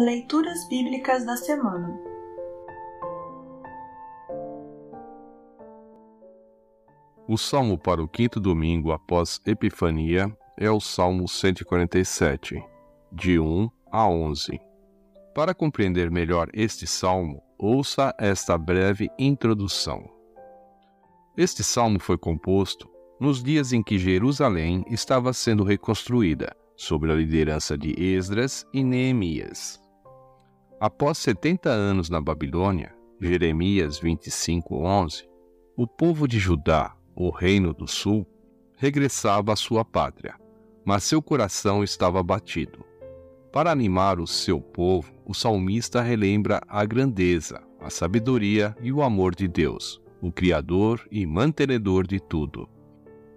Leituras Bíblicas da Semana O salmo para o quinto domingo após Epifania é o Salmo 147, de 1 a 11. Para compreender melhor este salmo, ouça esta breve introdução. Este salmo foi composto nos dias em que Jerusalém estava sendo reconstruída, sob a liderança de Esdras e Neemias. Após 70 anos na Babilônia, Jeremias 25:11, o povo de Judá, o reino do sul, regressava à sua pátria, mas seu coração estava abatido. Para animar o seu povo, o salmista relembra a grandeza, a sabedoria e o amor de Deus, o Criador e mantenedor de tudo.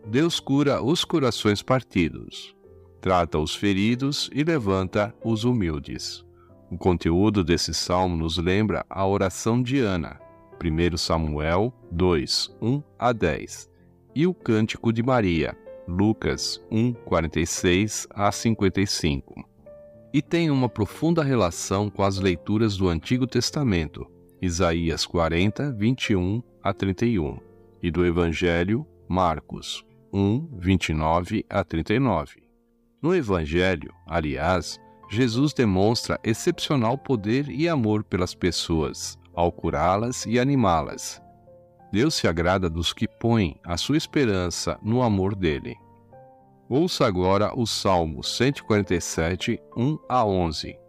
Deus cura os corações partidos, trata os feridos e levanta os humildes. O conteúdo desse salmo nos lembra a oração de Ana, 1 Samuel 2, 1 a 10, e o cântico de Maria, Lucas 1, 46 a 55. E tem uma profunda relação com as leituras do Antigo Testamento, Isaías 40, 21 a 31, e do Evangelho, Marcos 1, 29 a 39. No Evangelho, aliás, Jesus demonstra excepcional poder e amor pelas pessoas, ao curá-las e animá-las. Deus se agrada dos que põem a sua esperança no amor dele. Ouça agora o Salmo 147, 1 a 11.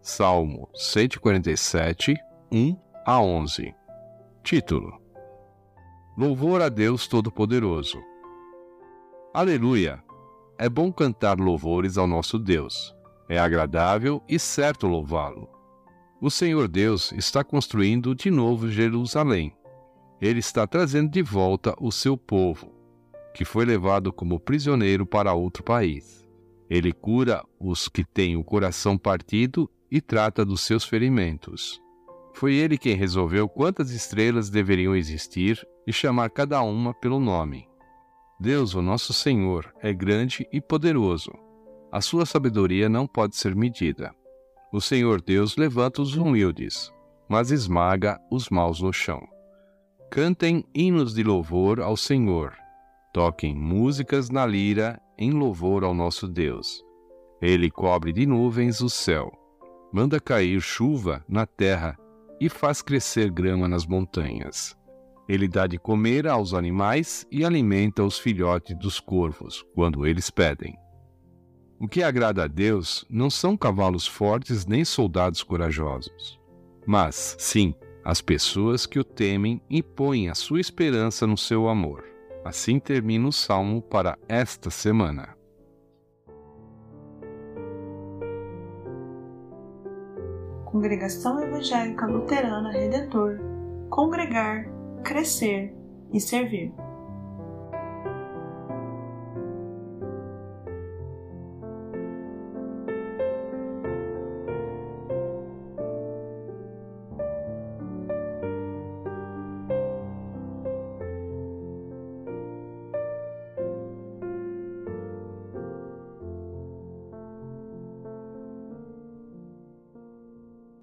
Salmo 147, 1 a 11. Título: Louvor a Deus Todo-Poderoso. Aleluia! É bom cantar louvores ao nosso Deus. É agradável e certo louvá-lo. O Senhor Deus está construindo de novo Jerusalém. Ele está trazendo de volta o seu povo, que foi levado como prisioneiro para outro país. Ele cura os que têm o coração partido e trata dos seus ferimentos. Foi ele quem resolveu quantas estrelas deveriam existir e chamar cada uma pelo nome. Deus, o nosso Senhor, é grande e poderoso. A sua sabedoria não pode ser medida. O Senhor Deus levanta os humildes, mas esmaga os maus no chão. Cantem hinos de louvor ao Senhor. Toquem músicas na lira em louvor ao nosso Deus. Ele cobre de nuvens o céu, manda cair chuva na terra e faz crescer grama nas montanhas. Ele dá de comer aos animais e alimenta os filhotes dos corvos, quando eles pedem. O que agrada a Deus não são cavalos fortes nem soldados corajosos, mas, sim, as pessoas que o temem e põem a sua esperança no seu amor. Assim termina o salmo para esta semana. Congregação Evangélica Luterana Redentor Congregar crescer e servir.